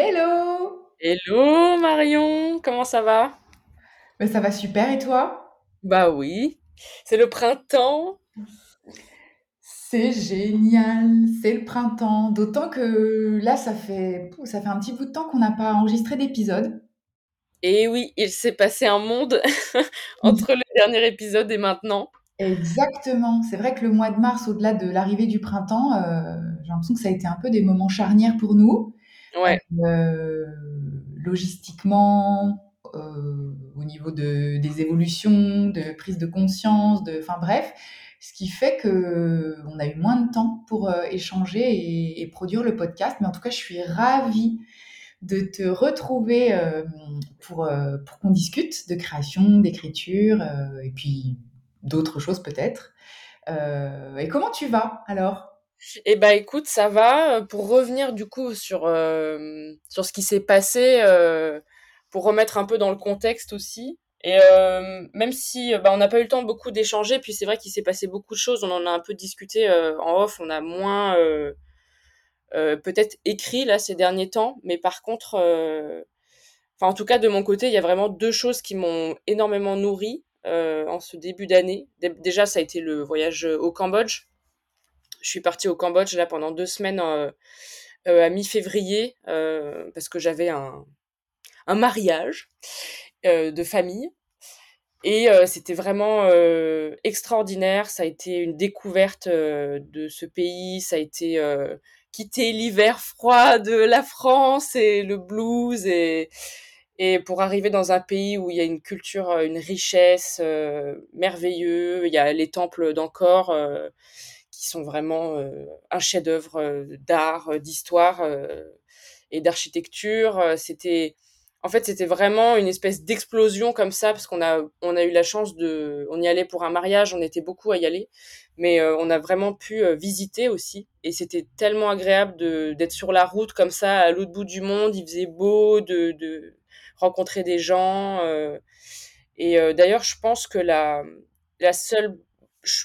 Hello! Hello Marion, comment ça va? Mais ça va super et toi? Bah oui, c'est le printemps. C'est génial, c'est le printemps. D'autant que là, ça fait, pouh, ça fait un petit bout de temps qu'on n'a pas enregistré d'épisode. Et oui, il s'est passé un monde entre le dernier épisode et maintenant. Exactement. C'est vrai que le mois de mars, au-delà de l'arrivée du printemps, euh, j'ai l'impression que ça a été un peu des moments charnières pour nous. Euh, logistiquement, euh, au niveau de, des évolutions, de prise de conscience, de, enfin bref, ce qui fait que on a eu moins de temps pour euh, échanger et, produire le podcast. Mais en tout cas, je suis ravie de te retrouver pour, pour qu'on discute de création, d'écriture et puis d'autres choses peut-être. Et comment tu vas alors? Et bah écoute, ça va. Pour revenir du coup sur, euh, sur ce qui s'est passé, euh, pour remettre un peu dans le contexte aussi. Et euh, même si bah, on n'a pas eu le temps beaucoup d'échanger, puis c'est vrai qu'il s'est passé beaucoup de choses, on en a un peu discuté en off, on a moins peut-être écrit là ces derniers temps, mais par contre, enfin en tout cas de mon côté, il y a vraiment deux choses qui m'ont énormément nourri en ce début d'année. Dé- Déjà, ça a été le voyage au Cambodge. Je suis partie au Cambodge là pendant deux semaines euh, euh, à mi-février euh, parce que j'avais un, un mariage de famille. Et c'était vraiment extraordinaire. Ça a été une découverte de ce pays. Ça a été quitter l'hiver froid de la France et le blues et, et pour arriver dans un pays où il y a une culture, une richesse merveilleuse. Il y a les temples d'Angkor euh, qui sont vraiment euh, un chef-d'œuvre euh, d'art, euh, d'histoire et d'architecture. C'était en fait, c'était vraiment une espèce d'explosion comme ça, parce qu'on a, on a eu la chance de, on y allait pour un mariage, on était beaucoup à y aller, mais on a vraiment pu visiter aussi, et c'était tellement agréable de, d'être sur la route comme ça, à l'autre bout du monde, il faisait beau, de, rencontrer des gens, et d'ailleurs, je pense que la, la seule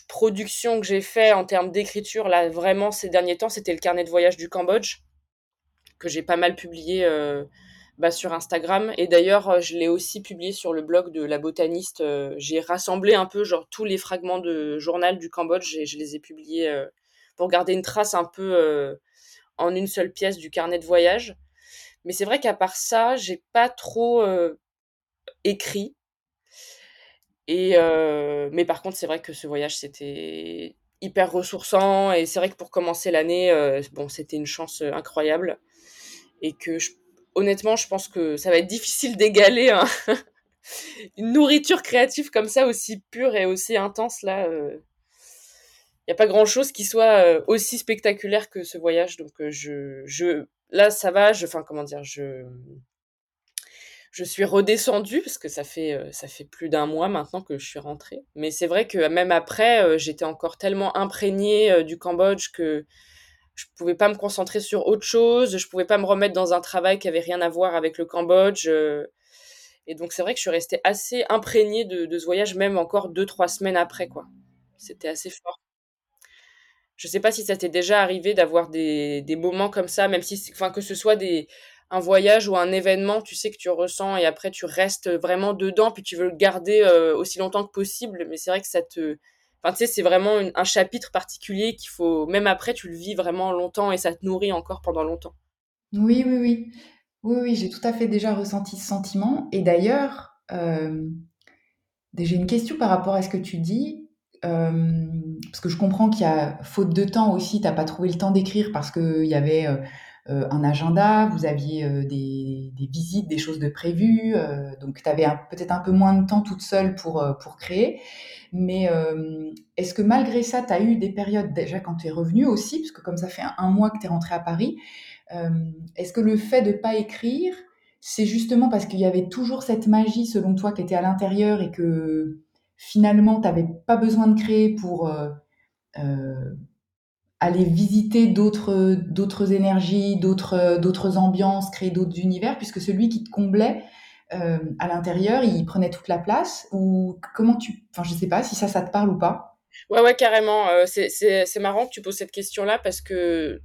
production que j'ai fait en termes d'écriture, là, vraiment, ces derniers temps, c'était le carnet de voyage du Cambodge, que j'ai pas mal publié euh, bah, sur Instagram. Et d'ailleurs, euh, je l'ai aussi publié sur le blog de la botaniste. Euh, j'ai rassemblé un peu genre tous les fragments de journal du Cambodge et je les ai publiés pour garder une trace un peu en une seule pièce du carnet de voyage. Mais c'est vrai qu'à part ça, j'ai pas trop écrit. Et euh, mais par contre, c'est vrai que ce voyage c'était hyper ressourçant et c'est vrai que pour commencer l'année, euh, bon, c'était une chance euh, incroyable et que honnêtement, je pense que ça va être difficile d'égaler un- une nourriture créative comme ça aussi pure et aussi intense là. Il n'y a pas grand-chose qui soit euh, aussi spectaculaire que ce voyage, donc euh, je, je, là ça va. Enfin comment dire, je, je suis redescendue parce que ça fait euh, ça fait plus d'un mois maintenant que je suis rentrée. Mais c'est vrai que même après, euh, j'étais encore tellement imprégnée euh, du Cambodge que je pouvais pas me concentrer sur autre chose, je pouvais pas me remettre dans un travail qui avait rien à voir avec le Cambodge. et donc c'est vrai que je suis restée assez imprégnée de, ce voyage, même encore deux, trois semaines après, quoi. C'était assez fort. Je sais pas si ça t'est déjà arrivé d'avoir des, des moments comme ça, même si, enfin, que ce soit des, un voyage ou un événement, tu sais que tu ressens et après tu restes vraiment dedans, puis tu veux le garder euh, aussi longtemps que possible, mais c'est vrai que ça te, enfin, tu sais, c'est vraiment un chapitre particulier qu'il faut, même après, tu le vis vraiment longtemps et ça te nourrit encore pendant longtemps. Oui, oui, oui. Oui, oui, j'ai tout à fait déjà ressenti ce sentiment. Et d'ailleurs, euh, j'ai une question par rapport à ce que tu dis, euh, parce que je comprends qu'il y a faute de temps aussi, t'as pas trouvé le temps d'écrire parce qu'il y avait un agenda, vous aviez euh, des, visites, des choses de prévues, euh, donc tu avais peut-être un peu moins de temps toute seule pour, euh, créer. Mais euh, est-ce que malgré ça, tu as eu des périodes déjà quand tu es revenue aussi, parce que comme ça fait un, mois que tu es rentrée à Paris, euh, est-ce que le fait de pas écrire, c'est justement parce qu'il y avait toujours cette magie, selon toi, qui était à l'intérieur et que finalement, tu n'avais pas besoin de créer pour euh, euh, aller visiter d'autres d'autres énergies, d'autres d'autres ambiances, créer d'autres univers, puisque celui qui te comblait euh, à l'intérieur, il prenait toute la place Ou comment tu... Enfin, je sais pas si ça, ça te parle ou pas. Ouais, ouais, carrément. euh, c'est, marrant que tu poses cette question-là parce que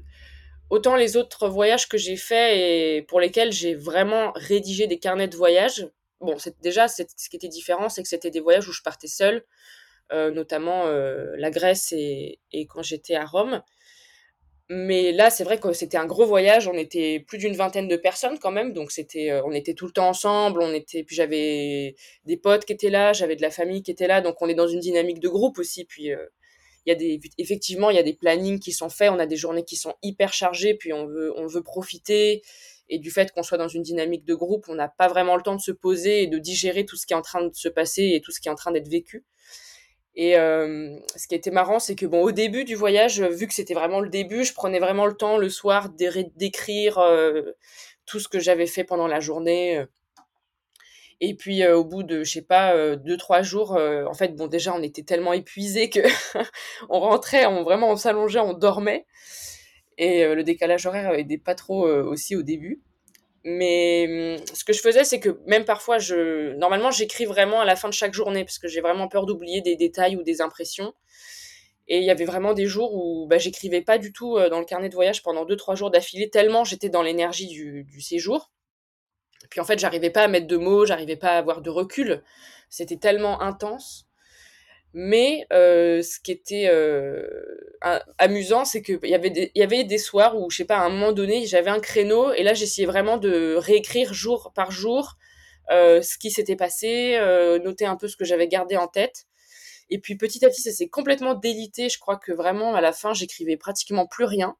autant les autres voyages que j'ai faits et pour lesquels j'ai vraiment rédigé des carnets de voyage, bon, déjà ce qui était différent, c'est que c'était des voyages où je partais seule, notamment euh, la Grèce et, quand j'étais à Rome. Mais là, c'est vrai que c'était un gros voyage. On était plus d'une vingtaine de personnes quand même, donc c'était, euh, on était tout le temps ensemble. On était, puis j'avais des potes qui étaient là, j'avais de la famille qui était là, donc on est dans une dynamique de groupe aussi. Puis euh, il y a des, effectivement, il y a des plannings qui sont faits. On a des journées qui sont hyper chargées, puis on veut, on veut profiter. Et du fait qu'on soit dans une dynamique de groupe, on n'a pas vraiment le temps de se poser et de digérer tout ce qui est en train de se passer et tout ce qui est en train d'être vécu. Et euh, ce qui était marrant, c'est que bon, au début du voyage, vu que c'était vraiment le début, je prenais vraiment le temps le soir d'écrire euh, tout ce que j'avais fait pendant la journée. Et puis euh, au bout de, je sais pas, deux trois jours, en fait, bon, déjà, on était tellement épuisés que on rentrait, on vraiment on s'allongeait, on dormait. Et le décalage horaire aidait pas trop aussi au début. Mais hum, ce que je faisais, c'est que même parfois, je normalement, j'écris vraiment à la fin de chaque journée parce que j'ai vraiment peur d'oublier des détails ou des impressions. Et il y avait vraiment des jours où bah, j'écrivais pas du tout euh, dans le carnet de voyage pendant 2-3 jours d'affilée, tellement j'étais dans l'énergie du, du, séjour. Puis en fait, j'arrivais pas à mettre de mots, j'arrivais pas à avoir de recul. C'était tellement intense. Mais euh, ce qui était euh, amusant, c'est qu'il y, avait des, soirs où, je sais pas, à un moment donné, j'avais un créneau et là, j'essayais vraiment de réécrire jour par jour euh, ce qui s'était passé, noter un peu ce que j'avais gardé en tête. Et puis petit à petit, ça s'est complètement délité. Je crois que vraiment, à la fin, j'écrivais pratiquement plus rien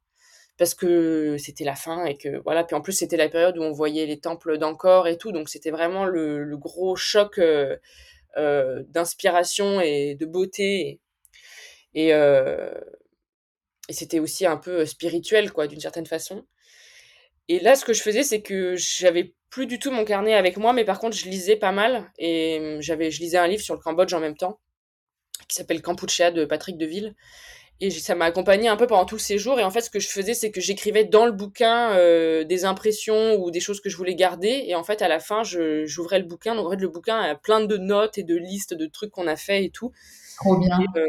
parce que c'était la fin et que voilà. Puis en plus, c'était la période où on voyait les temples d'Angkor et tout, donc c'était vraiment le, gros choc euh, d'inspiration et de beauté. Et, euh, et c'était aussi un peu spirituel, quoi, d'une certaine façon. Et là, ce que je faisais, c'est que j'avais plus du tout mon carnet avec moi, mais par contre, je lisais pas mal. Et j'avais, je lisais un livre sur le Cambodge en même temps, qui s'appelle Kampuchea de Patrick Deville. Et ça m'a accompagné un peu pendant tout le séjour. Et en fait, ce que je faisais, c'est que j'écrivais dans le bouquin euh, des impressions ou des choses que je voulais garder. Et en fait, à la fin, j'ouvrais le bouquin. Donc, en fait, le bouquin a plein de notes et de listes de trucs qu'on a fait et tout. Trop bien. Et, euh,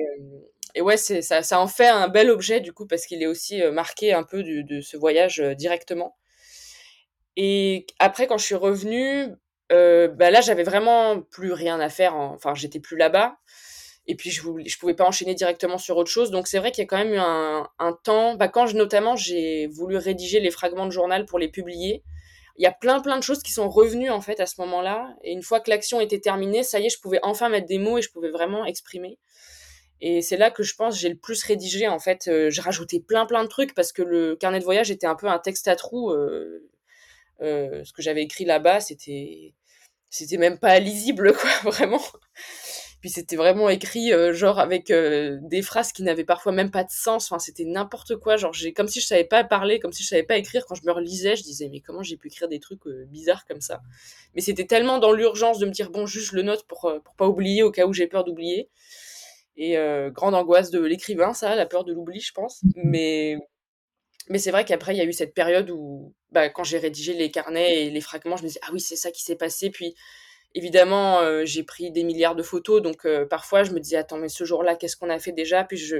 et ouais, ça, ça en fait un bel objet, du coup, parce qu'il est aussi euh, marqué un peu de, de ce voyage euh, directement. Et après, quand je suis revenue, bah là, j'avais vraiment plus rien à faire. En... Enfin, j'étais plus là-bas et puis je ne pouvais pas enchaîner directement sur autre chose. Donc c'est vrai qu'il y a quand même eu un, un temps, bah, quand je, notamment j'ai voulu rédiger les fragments de journal pour les publier, il y a plein plein de choses qui sont revenues en fait à ce moment-là. Et une fois que l'action était terminée, ça y est, je pouvais enfin mettre des mots et je pouvais vraiment exprimer. Et c'est là que je pense j'ai le plus rédigé en fait. Euh, j'ai rajouté plein plein de trucs parce que le carnet de voyage était un peu un texte à trous. Euh, euh, ce que j'avais écrit là-bas, c'était c'était même pas lisible quoi, vraiment. Puis c'était vraiment écrit euh, genre avec euh, des phrases qui n'avaient parfois même pas de sens. Enfin, c'était n'importe quoi. Genre j'ai comme si je savais pas parler, comme si je savais pas écrire. Quand je me relisais, je disais mais comment j'ai pu écrire des trucs euh, bizarres comme ça? Mais c'était tellement dans l'urgence de me dire bon juste le note pour pour pas oublier au cas où j'ai peur d'oublier. Et grande angoisse de l'écrivain, ça, la peur de l'oubli, je pense. Mais mais c'est vrai qu'après, il y a eu cette période où, bah, quand j'ai rédigé les carnets et les fragments, je me disais, ah oui, c'est ça qui s'est passé. Puis, Évidemment, euh, j'ai pris des milliards de photos, donc euh, parfois je me disais, attends, mais ce jour-là, qu'est-ce qu'on a fait déjà? Puis je,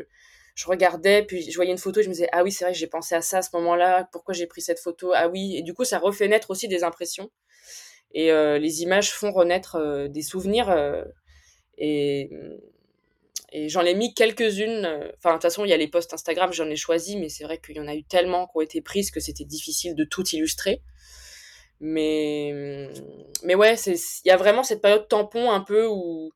je regardais, puis je voyais une photo, et je me disais, ah oui, c'est vrai, j'ai pensé à ça à ce moment-là, pourquoi j'ai pris cette photo? Ah oui, et du coup, ça refait naître aussi des impressions. Et euh, les images font renaître des souvenirs. et et j'en ai mis quelques-unes. Enfin, de toute façon, il y a les posts Instagram, j'en ai choisi, mais c'est vrai qu'il y en a eu tellement qui ont été prises que c'était difficile de tout illustrer. Mais, mais ouais, il y a vraiment cette période tampon un peu où,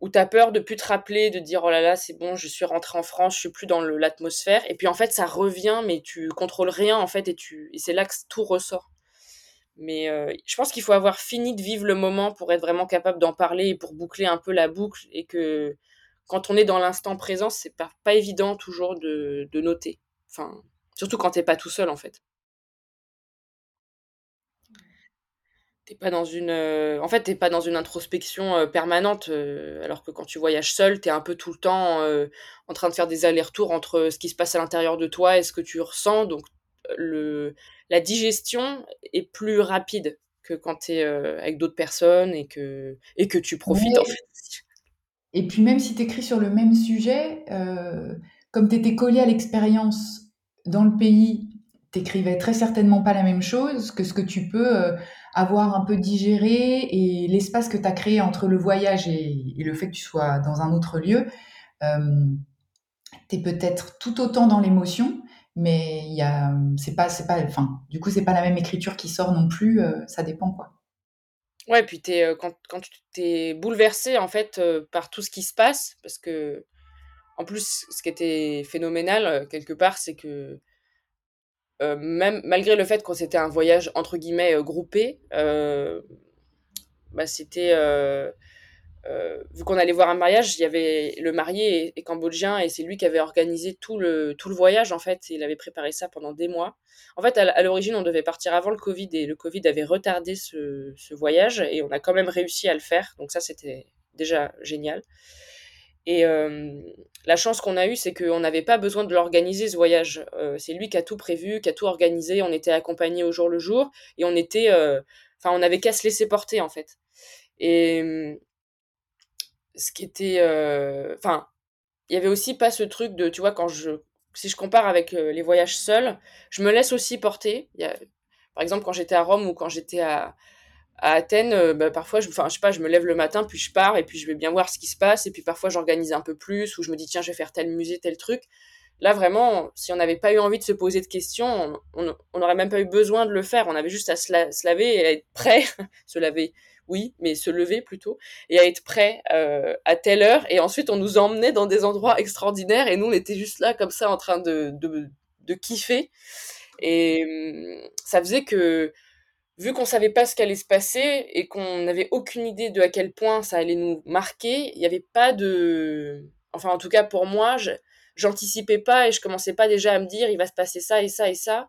où tu as peur de plus te rappeler, de dire oh là là, c'est bon, je suis rentré en France, je suis plus dans l'atmosphère. Et puis en fait, ça revient, mais tu contrôles rien en fait, et, tu, et c'est là que tout ressort. Mais euh, je pense qu'il faut avoir fini de vivre le moment pour être vraiment capable d'en parler et pour boucler un peu la boucle. Et que quand on est dans l'instant présent, c'est pas, pas évident toujours de, de noter. Enfin, surtout quand t'es pas tout seul en fait. T'es pas dans une euh, en fait t'es pas dans une introspection euh, permanente euh, alors que quand tu voyages seul t'es un peu tout le temps en train de faire des allers-retours entre ce qui se passe à l'intérieur de toi et ce que tu ressens. Donc le la digestion est plus rapide que quand t'es avec d'autres personnes et que et que tu profites en fait. Et puis même si t'écris sur le même sujet comme t'étais collé à l'expérience dans le pays t'écrivais très certainement pas la même chose que ce que tu peux avoir un peu digéré et l'espace que tu as créé entre le voyage et, le fait que tu sois dans un autre lieu. Euh, tu es peut-être tout autant dans l'émotion, mais il y a, c'est pas, c'est pas, enfin, du coup, c'est pas la même écriture qui sort non plus, euh, ça dépend quoi. Ouais, puis es, quand, quand tu t'es bouleversé en fait par tout ce qui se passe, parce que en plus, ce qui était phénoménal quelque part, c'est que euh, même malgré le fait qu'on c'était un voyage entre guillemets euh, groupé, euh, bah, c'était vu qu'on allait voir un mariage, il y avait le marié est, cambodgien et c'est lui qui avait organisé tout le tout le voyage en fait. Il avait préparé ça pendant des mois. En fait, à, l'origine, on devait partir avant le Covid et le Covid avait retardé ce, ce voyage et on a quand même réussi à le faire. Donc ça, c'était déjà génial. Et la chance qu'on a eue, c'est qu'on n'avait pas besoin de l'organiser, ce voyage. c'est lui qui a tout prévu, qui a tout organisé. On était accompagnés au jour le jour. Et on était. Enfin, on n'avait qu'à se laisser porter, en fait. Et. ce qui était. Enfin, il y avait aussi pas ce truc de. Tu vois, quand je. Si je compare avec les voyages seuls, je me laisse aussi porter. Par exemple, quand j'étais à Rome ou quand j'étais à, à Athènes, euh, bah, parfois, je, je sais pas, je me lève le matin, puis je pars, et puis je vais bien voir ce qui se passe, et puis parfois j'organise un peu plus, ou je me dis, tiens, je vais faire tel musée, tel truc. Là, vraiment, si on n'avait pas eu envie de se poser de questions, on n'aurait même pas eu besoin de le faire. On avait juste à se, laver et à être prêt, se laver, oui, mais se lever plutôt, et à être prêt euh, à telle heure. Et ensuite, on nous emmenait dans des endroits extraordinaires, et nous, on était juste là, comme ça, en train de, de, de kiffer. Et hum, ça faisait que vu qu'on savait pas ce qu'allait se passer et qu'on n'avait aucune idée de à quel point ça allait nous marquer, il n'y avait pas de... Enfin, en tout cas, pour moi, j'anticipais pas et je commençais pas déjà à me dire il va se passer ça et ça et ça.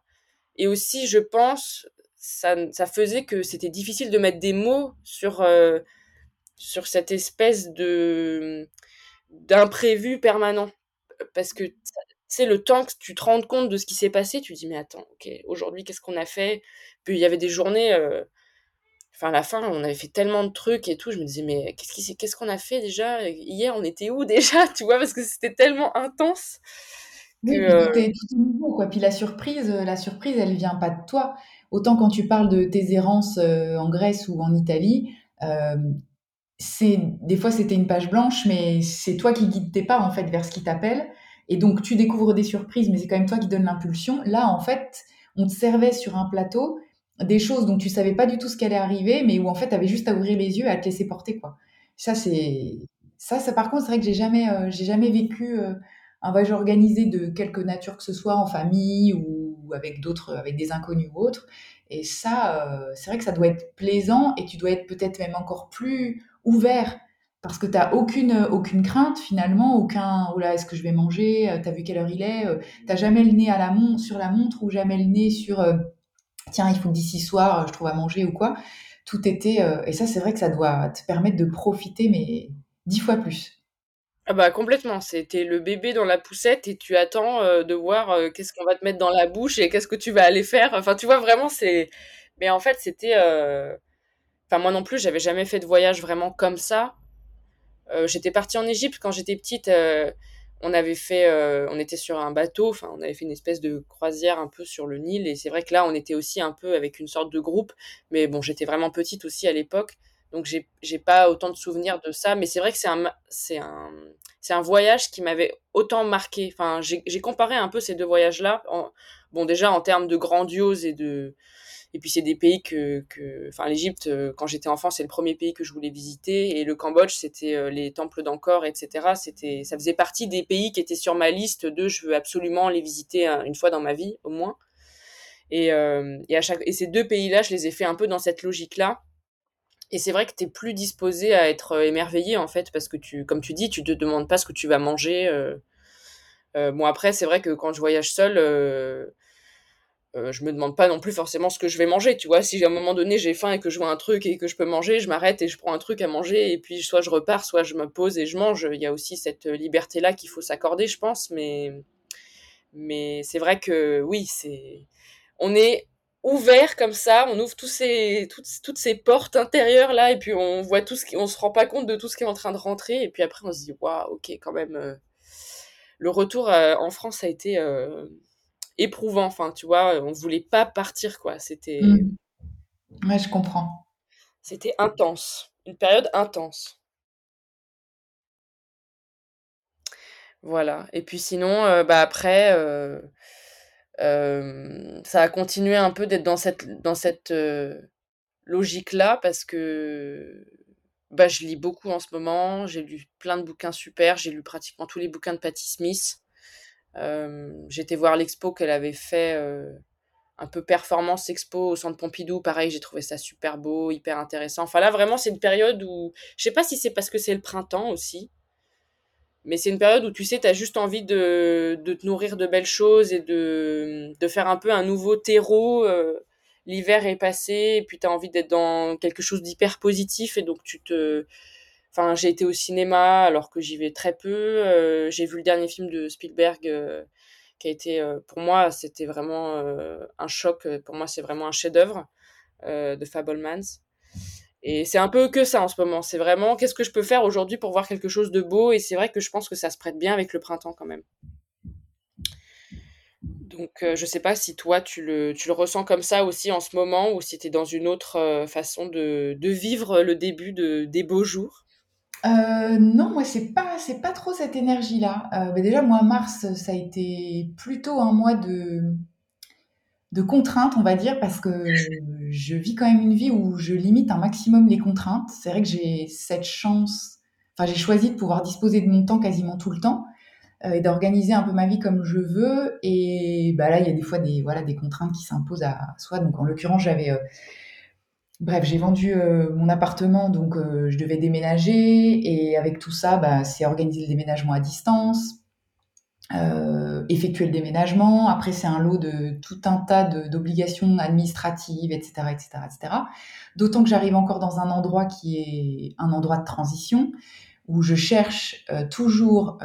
Et aussi, je pense, ça, ça faisait que c'était difficile de mettre des mots sur, euh, sur cette espèce de d'imprévu permanent. Parce que c'est le temps que tu te rends compte de ce qui s'est passé, tu te dis mais attends, ok, aujourd'hui qu'est-ce qu'on a fait? Puis il y avait des journées, euh, enfin à la fin on avait fait tellement de trucs et tout, je me disais mais qu'est-ce qu'est-ce qu'on a fait déjà? Hier on était où déjà? Tu vois parce que c'était tellement intense. Que, oui, euh nouveau quoi. Puis la surprise, la surprise elle vient pas de toi. Autant quand tu parles de tes errances euh, en Grèce ou en Italie, c'est des fois c'était une page blanche, mais c'est toi qui guides tes pas en fait vers ce qui t'appelle. Et donc, tu découvres des surprises, mais c'est quand même toi qui donnes l'impulsion. Là, en fait, on te servait sur un plateau des choses dont tu savais pas du tout ce qui allait arriver, mais où en fait, tu avais juste à ouvrir les yeux et à te laisser porter, quoi. Ça, c'est, ça, ça, par contre, c'est vrai que j'ai jamais, euh, jamais vécu euh, un voyage organisé de quelque nature que ce soit en famille ou avec d'autres, avec des inconnus ou autres. Et ça, euh, c'est vrai que ça doit être plaisant et tu dois être peut-être même encore plus ouvert parce que tu n'as aucune, aucune crainte finalement, aucun oh là, est-ce que je vais manger, euh, tu as vu quelle heure il est, euh, tu n'as jamais le nez sur la montre ou jamais le nez sur euh, tiens, il faut que d'ici soir je trouve à manger ou quoi. Tout était, et ça c'est vrai que ça doit te permettre de profiter, mais dix fois plus. Ah bah complètement, c'était le bébé dans la poussette et tu attends de voir qu'est-ce qu'on va te mettre dans la bouche et qu'est-ce que tu vas aller faire. Enfin, tu vois, vraiment, c'est. Mais en fait, c'était. Enfin, moi non plus, j'avais jamais fait de voyage vraiment comme ça. Euh, j'étais partie en Égypte quand j'étais petite. Euh, on avait fait, euh, on était sur un bateau, enfin, on avait fait une espèce de croisière un peu sur le Nil. Et c'est vrai que là, on était aussi un peu avec une sorte de groupe. Mais bon, j'étais vraiment petite aussi à l'époque. Donc, j'ai, pas autant de souvenirs de ça. Mais c'est vrai que c'est un, un, un voyage qui m'avait autant marqué. Enfin, j'ai comparé un peu ces deux voyages-là. bon, déjà en termes de grandiose et de, et puis c'est des pays que, enfin l'Égypte, euh, quand j'étais enfant, c'est le premier pays que je voulais visiter. Et le Cambodge, c'était euh, les temples d'Angkor, etc. C'était, ça faisait partie des pays qui étaient sur ma liste de je veux absolument les visiter une fois dans ma vie au moins. Et, euh, et, à chaque, et ces deux pays-là, je les ai fait un peu dans cette logique-là. Et c'est vrai que tu es plus disposé à être émerveillé en fait, parce que tu, comme tu dis, tu te demandes pas ce que tu vas manger. Bon après, c'est vrai que quand je voyage seul, euh, je me demande pas non plus forcément ce que je vais manger, tu vois. Si à un moment donné j'ai faim et que je vois un truc et que je peux manger, je m'arrête et je prends un truc à manger et puis soit je repars, soit je me pose et je mange. Il y a aussi cette liberté là qu'il faut s'accorder, je pense. Mais mais c'est vrai que oui, c'est on est ouvert comme ça, on ouvre tous ces, toutes, toutes ces portes intérieures là et puis on voit tout ce qui, se rend pas compte de tout ce qui est en train de rentrer et puis après on se dit waouh, ok quand même. Euh, le retour euh, en France a été éprouvant. Enfin, tu vois, on voulait pas partir, quoi. C'était. Mmh. Ouais, je comprends. C'était intense. Une période intense. Voilà. Et puis sinon, euh, bah après, euh, euh, ça a continué un peu d'être dans cette, dans cette logique-là parce que bah, je lis beaucoup en ce moment. J'ai lu plein de bouquins super. J'ai lu pratiquement tous les bouquins de Patti Smith. J'étais voir l'expo qu'elle avait fait, un peu performance expo au centre Pompidou. Pareil, j'ai trouvé ça super beau, hyper intéressant. Enfin là, vraiment, c'est une période où, je sais pas si c'est parce que c'est le printemps aussi, mais c'est une période où tu sais, tu as juste envie de, de, te nourrir de belles choses et de, de faire un peu un nouveau terreau. L'hiver est passé et puis tu as envie d'être dans quelque chose d'hyper positif et donc tu te... Enfin, j'ai été au cinéma alors que j'y vais très peu. j'ai vu le dernier film de Spielberg qui a été, pour moi, c'était vraiment un choc. Pour moi, c'est vraiment un chef-d'œuvre de Fablemans. Et c'est un peu que ça en ce moment. C'est vraiment qu'est-ce que je peux faire aujourd'hui pour voir quelque chose de beau? Et c'est vrai que je pense que ça se prête bien avec le printemps quand même. Donc je sais pas si toi tu le, tu le ressens comme ça aussi en ce moment ou si tu es dans une autre façon de, de, vivre le début de, des beaux jours. Euh, non, moi c'est pas c'est pas trop cette énergie-là. Euh, déjà moi mars ça a été plutôt un mois de de contraintes, on va dire, parce que je vis quand même une vie où je limite un maximum les contraintes. C'est vrai que j'ai cette chance, enfin j'ai choisi de pouvoir disposer de mon temps quasiment tout le temps euh, et d'organiser un peu ma vie comme je veux. Et bah là il y a des fois des voilà des contraintes qui s'imposent à soi. Donc en l'occurrence j'avais Bref, j'ai vendu euh, mon appartement, donc euh, je devais déménager. Et avec tout ça, bah, c'est organiser le déménagement à distance, euh, effectuer le déménagement. Après, c'est un lot de tout un tas d'obligations administratives, etc., etc., etc. D'autant que j'arrive encore dans un endroit qui est un endroit de transition, où je cherche toujours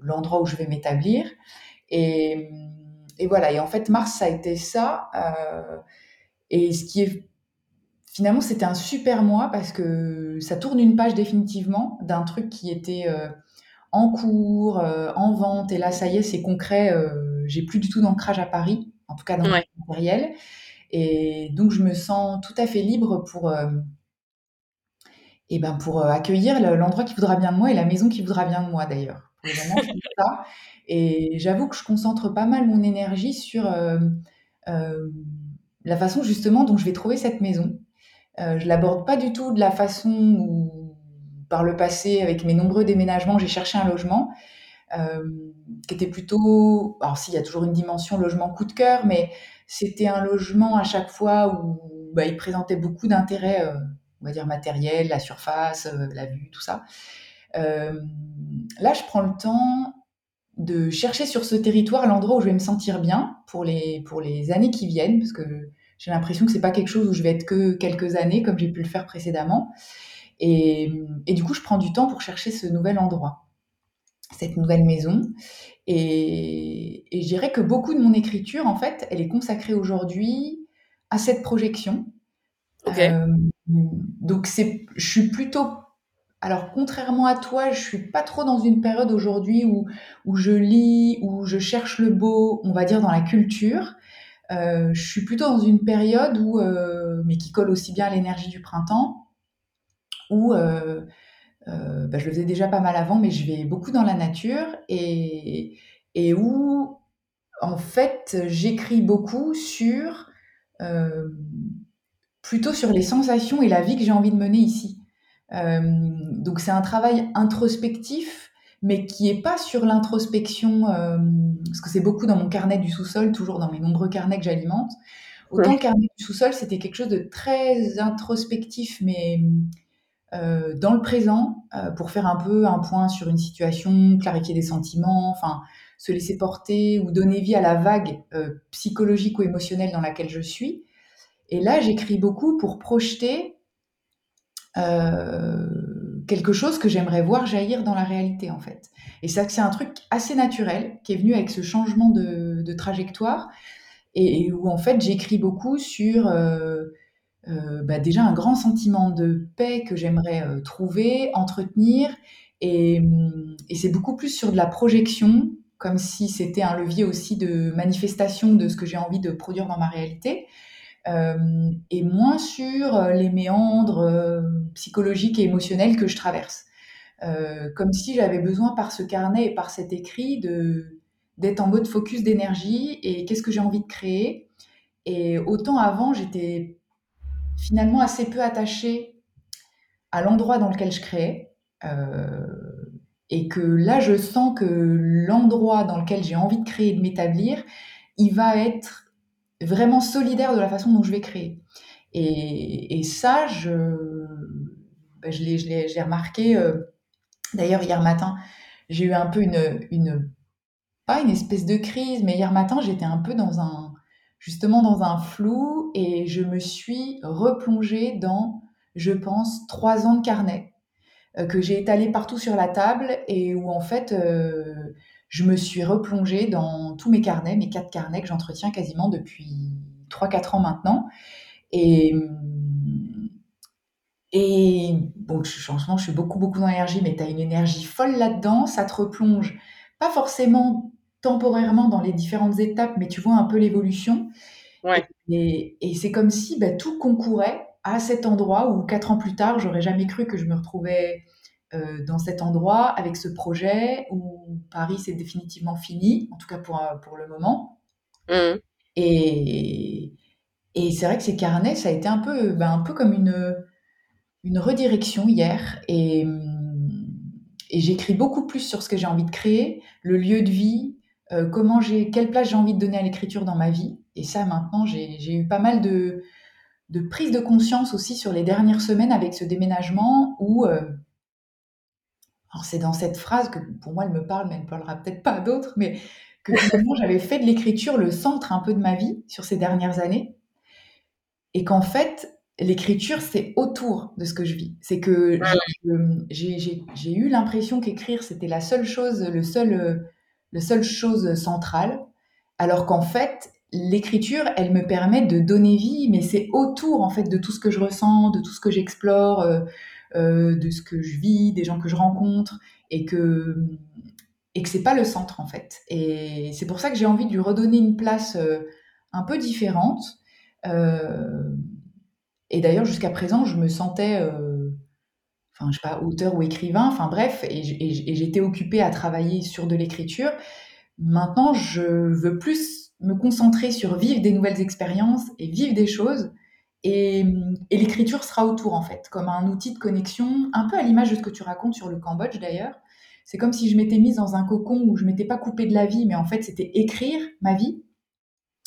l'endroit où je vais m'établir. Et, et, voilà. Et en fait, mars, ça a été ça. et ce qui est finalement, c'était un super mois parce que ça tourne une page définitivement d'un truc qui était euh, en cours, euh, en vente. Et là, ça y est, c'est concret. Euh, j'ai plus du tout d'ancrage à Paris, en tout cas dans le matériel. Et donc, je me sens tout à fait libre pour, et ben pour accueillir l'endroit qui voudra bien de moi et la maison qui voudra bien de moi d'ailleurs. ça. Et j'avoue que je concentre pas mal mon énergie sur la façon justement dont je vais trouver cette maison. Euh, je l'aborde pas du tout de la façon où, par le passé, avec mes nombreux déménagements, j'ai cherché un logement euh, qui était plutôt. Alors, s'il y a toujours une dimension logement coup de cœur, mais c'était un logement à chaque fois où bah, il présentait beaucoup d'intérêt, euh, on va dire matériel, la surface, la vue, tout ça. là, je prends le temps de chercher sur ce territoire l'endroit où je vais me sentir bien pour les, pour les années qui viennent, parce que j'ai l'impression que c'est pas quelque chose où je vais être que quelques années comme j'ai pu le faire précédemment. Et, et, du coup, je prends du temps pour chercher ce nouvel endroit, cette nouvelle maison. Et, et je dirais que beaucoup de mon écriture, en fait, elle est consacrée aujourd'hui à cette projection. Euh, donc, c'est, je suis plutôt alors, contrairement à toi, je suis pas trop dans une période aujourd'hui où, où je lis, où je cherche le beau, on va dire dans la culture. Euh, je suis plutôt dans une période où, euh, mais qui colle aussi bien à l'énergie du printemps, où euh, bah, je le faisais déjà pas mal avant, mais je vais beaucoup dans la nature et, où, en fait, j'écris beaucoup sur plutôt sur les sensations et la vie que j'ai envie de mener ici. donc c'est un travail introspectif mais qui est pas sur l'introspection, parce que c'est beaucoup dans mon carnet du sous-sol, toujours dans mes nombreux carnets que j'alimente. Autant le carnet du sous-sol, c'était quelque chose de très introspectif, mais euh, dans le présent, euh, pour faire un peu un point sur une situation, clarifier des sentiments, enfin se laisser porter ou donner vie à la vague psychologique ou émotionnelle dans laquelle je suis. Et là, j'écris beaucoup pour projeter quelque chose que j'aimerais voir jaillir dans la réalité en fait. Et ça, c'est un truc assez naturel qui est venu avec ce changement de, trajectoire et, où en fait j'écris beaucoup sur euh, euh, bah, déjà un grand sentiment de paix que j'aimerais euh, trouver, entretenir et, et c'est beaucoup plus sur de la projection comme si c'était un levier aussi de manifestation de ce que j'ai envie de produire dans ma réalité, et moins sur euh, les méandres euh, psychologiques et émotionnels que je traverse. comme si j'avais besoin par ce carnet et par cet écrit de d'être en mode focus d'énergie et qu'est-ce que j'ai envie de créer. Et autant avant, j'étais finalement assez peu attachée à l'endroit dans lequel je créais. Euh, et que là, je sens que l'endroit dans lequel j'ai envie de créer et de m'établir, il va être vraiment solidaire de la façon dont je vais créer. Et, ça, je, ben, je l'ai remarqué. Euh, d'ailleurs, hier matin, j'ai eu un peu une, pas une espèce de crise, mais hier matin, j'étais un peu dans un, justement dans un flou et je me suis replongée dans, je pense, trois ans de carnet euh, que j'ai étalé partout sur la table et où en fait euh, je me suis replongée dans tous mes carnets, mes quatre carnets que j'entretiens quasiment depuis 3-4 ans maintenant. Et, et bon, franchement, je suis beaucoup, beaucoup d'énergie, mais tu as une énergie folle là-dedans, ça te replonge, pas forcément temporairement dans les différentes étapes, mais tu vois un peu l'évolution. Ouais. Et, et c'est comme si bah, tout concourait à cet endroit où quatre ans plus tard, j'aurais jamais cru que je me retrouvais dans cet endroit avec ce projet où Paris c'est définitivement fini, en tout cas pour, euh, pour le moment. Mmh. Et, et c'est vrai que ces carnets, ça a été un peu, ben, un peu comme une, une redirection hier. Et, et j'écris beaucoup plus sur ce que j'ai envie de créer, le lieu de vie, euh, comment j'ai, quelle place j'ai envie de donner à l'écriture dans ma vie. Et ça, maintenant, j'ai eu pas mal de, de prise de conscience aussi sur les dernières semaines avec ce déménagement où, euh, alors c'est dans cette phrase que pour moi elle me parle, mais elle ne parlera peut-être pas à d'autres, mais que finalement j'avais fait de l'écriture le centre un peu de ma vie sur ces dernières années, et qu'en fait l'écriture c'est autour de ce que je vis. C'est que j'ai eu l'impression qu'écrire c'était la seule chose, le seul, le seule chose centrale, alors qu'en fait l'écriture, elle me permet de donner vie, mais c'est autour en fait de tout ce que je ressens, de tout ce que j'explore, euh, euh, de ce que je vis, des gens que je rencontre, et que et que c'est pas le centre en fait. Et c'est pour ça que j'ai envie de lui redonner une place euh, un peu différente. et d'ailleurs, jusqu'à présent, je me sentais, enfin, je sais pas, auteur ou écrivain, enfin bref, et j'étais occupée à travailler sur de l'écriture. Maintenant, je veux plus me concentrer sur vivre des nouvelles expériences et vivre des choses. Et, l'écriture sera autour, en fait, comme un outil de connexion, un peu à l'image de ce que tu racontes sur le Cambodge d'ailleurs. C'est comme si je m'étais mise dans un cocon où je m'étais pas coupée de la vie, mais en fait, c'était écrire ma vie.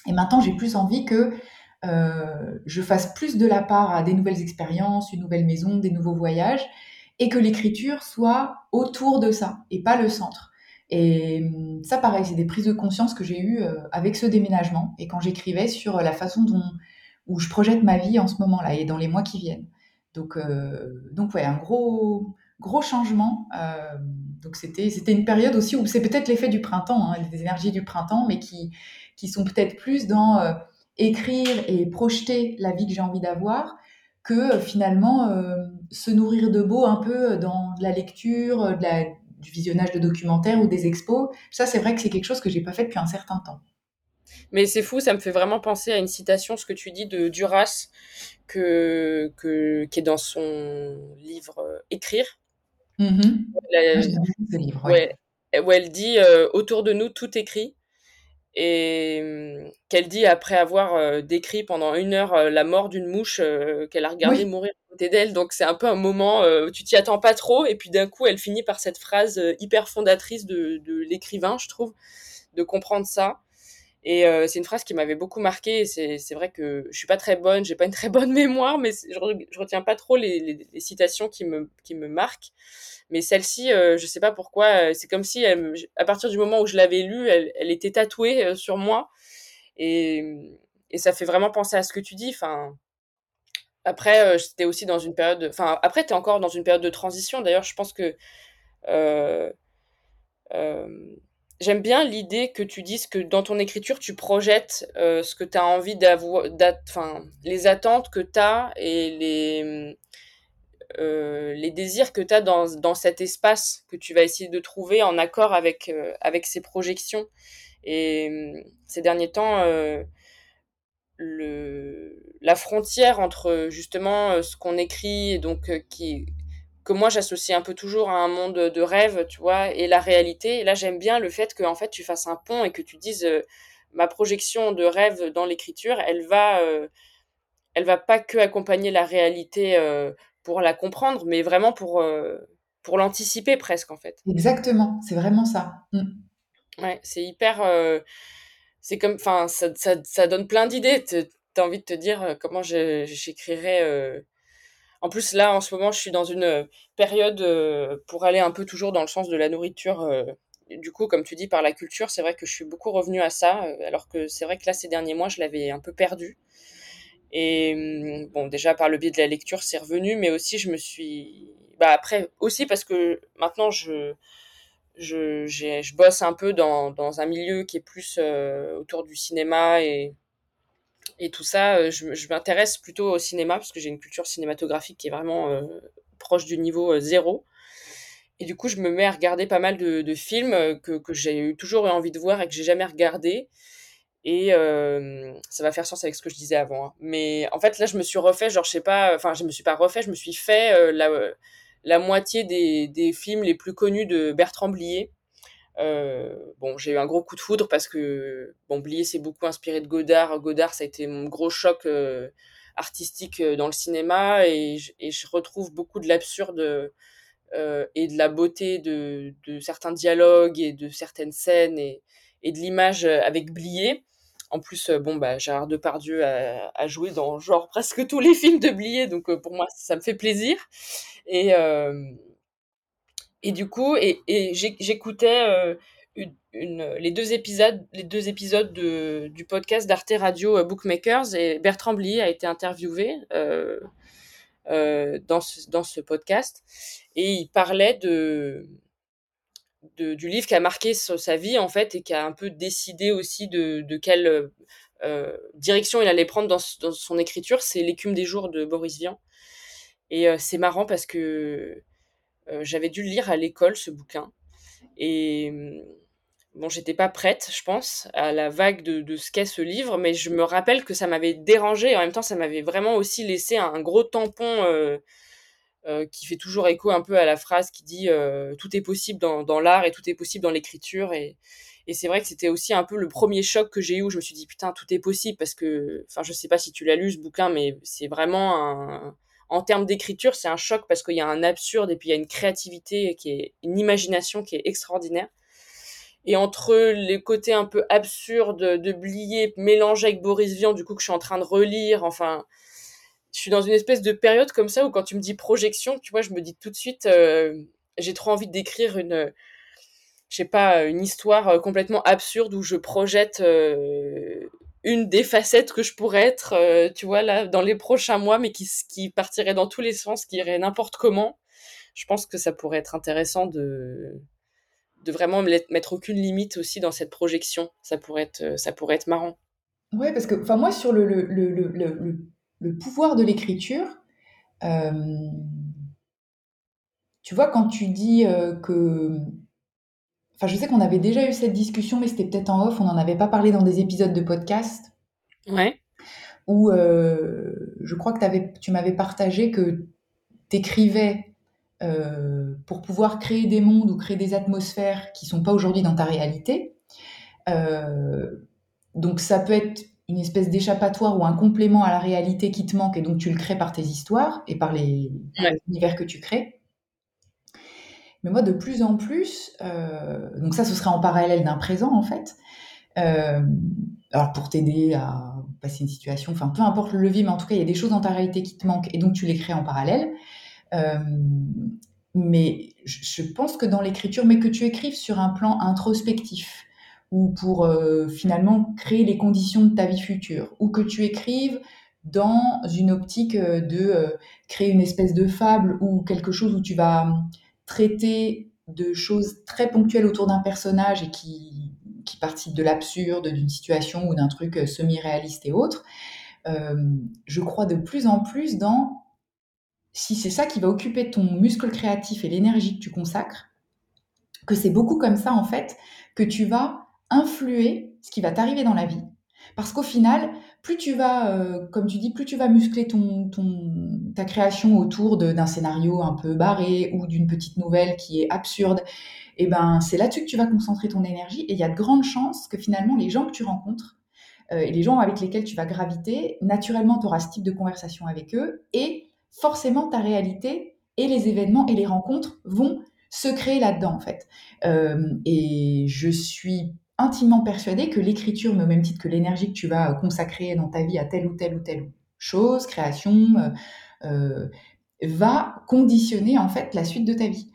Et maintenant, j'ai plus envie que euh, je fasse plus de la part à des nouvelles expériences, une nouvelle maison, des nouveaux voyages, et que l'écriture soit autour de ça et pas le centre. Et hum, ça, pareil, c'est des prises de conscience que j'ai eues euh, avec ce déménagement et quand j'écrivais sur la façon dont où je projette ma vie en ce moment-là et dans les mois qui viennent. Donc, euh, donc ouais, un gros, gros changement. donc c'était, une période aussi où c'est peut-être l'effet du printemps, hein, les énergies du printemps, mais qui, qui sont peut-être plus dans écrire et projeter la vie que j'ai envie d'avoir que finalement se nourrir de beau un peu dans la lecture, du visionnage de documentaires ou des expos. Ça, c'est vrai que c'est quelque chose que j'ai pas fait depuis un certain temps. Mais c'est fou, ça me fait vraiment penser à une citation, ce que tu dis de Duras, que, que, qui est dans son livre euh, Écrire. Mm-hmm. ouais. Où elle dit euh, Autour de nous, tout écrit et hum, qu'elle dit après avoir euh, décrit pendant une heure la mort d'une mouche qu'elle a regardé mourir à côté d'elle. Donc c'est un peu un moment où tu t'y attends pas trop et puis d'un coup elle finit par cette phrase hyper fondatrice de, de l'écrivain, je trouve, de comprendre ça. Et c'est une phrase qui m'avait beaucoup marqué. C'est vrai que je suis pas très bonne, j'ai pas une très bonne mémoire, mais je, je retiens pas trop les, citations qui me, qui me marquent. Mais celle-ci, euh, je sais pas pourquoi, euh, c'est comme si à partir du moment où je l'avais lue, elle, était tatouée euh, sur moi. Et, ça fait vraiment penser à ce que tu dis. Enfin, après, aussi dans une période. Enfin, après, tu es encore dans une période de transition. D'ailleurs, je pense que. J'aime bien l'idée que tu dises que dans ton écriture, tu projettes ce que tu as envie d'avoir, enfin, les attentes que tu as et les, les désirs que tu as dans, dans, cet espace que tu vas essayer de trouver en accord avec, avec ces projections. Et ces derniers temps, le, la frontière entre justement ce qu'on écrit donc qui que moi j'associe un peu toujours à un monde de rêve, tu vois, et la réalité. Et là, j'aime bien le fait que en fait tu fasses un pont et que tu dises ma projection de rêve dans l'écriture, elle va, elle va pas que accompagner la réalité pour la comprendre, mais vraiment pour pour l'anticiper presque en fait. Exactement, c'est vraiment ça. Mmh. Ouais, c'est hyper. c'est comme, enfin, ça, ça, ça, donne plein d'idées. Tu as envie de te dire comment j'écrirais. En plus, là, en ce moment, je suis dans une période pour aller un peu toujours dans le sens de la nourriture. du coup, comme tu dis, par la culture, c'est vrai que je suis beaucoup revenue à ça, alors que c'est vrai que là, ces derniers mois, je l'avais un peu perdu. Et mmh, bon, déjà par le biais de la lecture, c'est revenu, mais aussi je me suis. Bah après, aussi parce que maintenant, je, bosse un peu dans, dans, un milieu qui est plus autour du cinéma et, et tout ça. Je, je m'intéresse plutôt au cinéma parce que j'ai une culture cinématographique qui est vraiment proche du niveau zéro. Et du coup, je me mets à regarder pas mal de, de films que, que j'ai toujours eu envie de voir et que j'ai jamais regardé. Et ça va faire sens avec ce que je disais avant. Hein. Mais en fait, là, je me suis refait, genre, je sais pas, enfin, je me suis pas refait, je me suis fait la, la moitié des, des, films les plus connus de Bertrand Blier. Euh, bon, j'ai eu un gros coup de foudre parce que bon, Blier s'est beaucoup inspiré de Godard. Godard, ça a été mon gros choc euh, artistique euh, dans le cinéma et, et, je retrouve beaucoup de l'absurde et de la beauté de, de, certains dialogues et de certaines scènes et, et de l'image avec Blier. En plus, bon, bah, Gérard Depardieu a, a, joué dans genre presque tous les films de Blier, donc pour moi, ça me fait plaisir. Et, et du coup, et, et j'écoutais euh, une, les deux épisodes, les deux épisodes de, du podcast d'Arte Radio euh, Bookmakers et Bertrand Blier a été interviewé euh, dans, ce, dans ce podcast et il parlait de, de, du livre qui a marqué sa vie en fait et qui a un peu décidé aussi de, de quelle direction il allait prendre dans, dans son écriture. C'est L'écume des jours de Boris Vian. Et c'est marrant parce que j'avais dû le lire à l'école, ce bouquin. Et mm, bon, j'étais pas prête, je pense, à la vague de, ce qu'est ce livre, mais je me rappelle que ça m'avait dérangé en même temps, ça m'avait vraiment aussi laissé un, gros tampon euh, euh, qui fait toujours écho un peu à la phrase qui dit euh, tout est possible dans, dans l'art et tout est possible dans l'écriture. Et, et c'est vrai que c'était aussi un peu le premier choc que j'ai eu où je me suis dit putain, tout est possible parce que, enfin, je sais pas si tu l'as lu ce bouquin, mais c'est vraiment un en termes d'écriture, c'est un choc parce qu'il y a un absurde et puis il y a une créativité qui est une imagination qui est extraordinaire. Et entre les côtés un peu absurdes de Blier mélangés avec Boris Vian, du coup que je suis en train de relire, enfin, je suis dans une espèce de période comme ça où quand tu me dis projection, tu vois, je me dis tout de suite, euh, j'ai trop envie d'écrire une, je sais pas, une histoire complètement absurde où je projette euh, une des facettes que je pourrais être, euh, tu vois, là, dans les prochains mois, mais qui, qui partirait dans tous les sens, qui irait n'importe comment. Je pense que ça pourrait être intéressant de, de vraiment mettre aucune limite aussi dans cette projection. Ça pourrait être, ça pourrait être marrant. Ouais, parce que, enfin, moi, sur le, le, le, le, le pouvoir de l'écriture, euh, tu vois, quand tu dis euh, que Enfin, je sais qu'on avait déjà eu cette discussion, mais c'était peut-être en off. On n'en avait pas parlé dans des épisodes de podcast. Ouais. Où euh, je crois que avais, tu m'avais partagé que tu écrivais euh, pour pouvoir créer des mondes ou créer des atmosphères qui sont pas aujourd'hui dans ta réalité. Euh, donc ça peut être une espèce d'échappatoire ou un complément à la réalité qui te manque et donc tu le crées par tes histoires et par les, par les univers que tu crées. Mais moi, de plus en plus, euh, donc ça, ce serait en parallèle d'un présent, en fait. Euh, alors, pour t'aider à passer une situation, enfin, peu importe le levier, mais en tout cas, il y a des choses dans ta réalité qui te manquent et donc tu les crées en parallèle. Euh, mais je pense que dans l'écriture, mais que tu écrives sur un plan introspectif, ou pour finalement créer les conditions de ta vie future, ou que tu écrives dans une optique de créer une espèce de fable ou quelque chose où tu vas traiter de choses très ponctuelles autour d'un personnage et qui, qui participent de l'absurde, d'une situation ou d'un truc euh, semi-réaliste et autre, euh, je crois de plus en plus dans si c'est ça qui va occuper ton muscle créatif et l'énergie que tu consacres, que c'est beaucoup comme ça en fait que tu vas influer ce qui va t'arriver dans la vie. Parce qu'au final, plus tu vas, euh, comme tu dis, plus tu vas muscler ton, ta création autour d'un scénario un peu barré ou d'une petite nouvelle qui est absurde, et eh ben c'est là-dessus que tu vas concentrer ton énergie. Et il y a de grandes chances que finalement les gens que tu rencontres euh, et les gens avec lesquels tu vas graviter, naturellement tu auras ce type de conversation avec eux et forcément ta réalité et les événements et les rencontres vont se créer là-dedans en fait. Euh, et je suis intimement persuadée que l'écriture, mais au même titre que l'énergie que tu vas consacrer dans ta vie à telle ou telle ou telle chose, création, euh, euh, va conditionner en fait la suite de ta vie.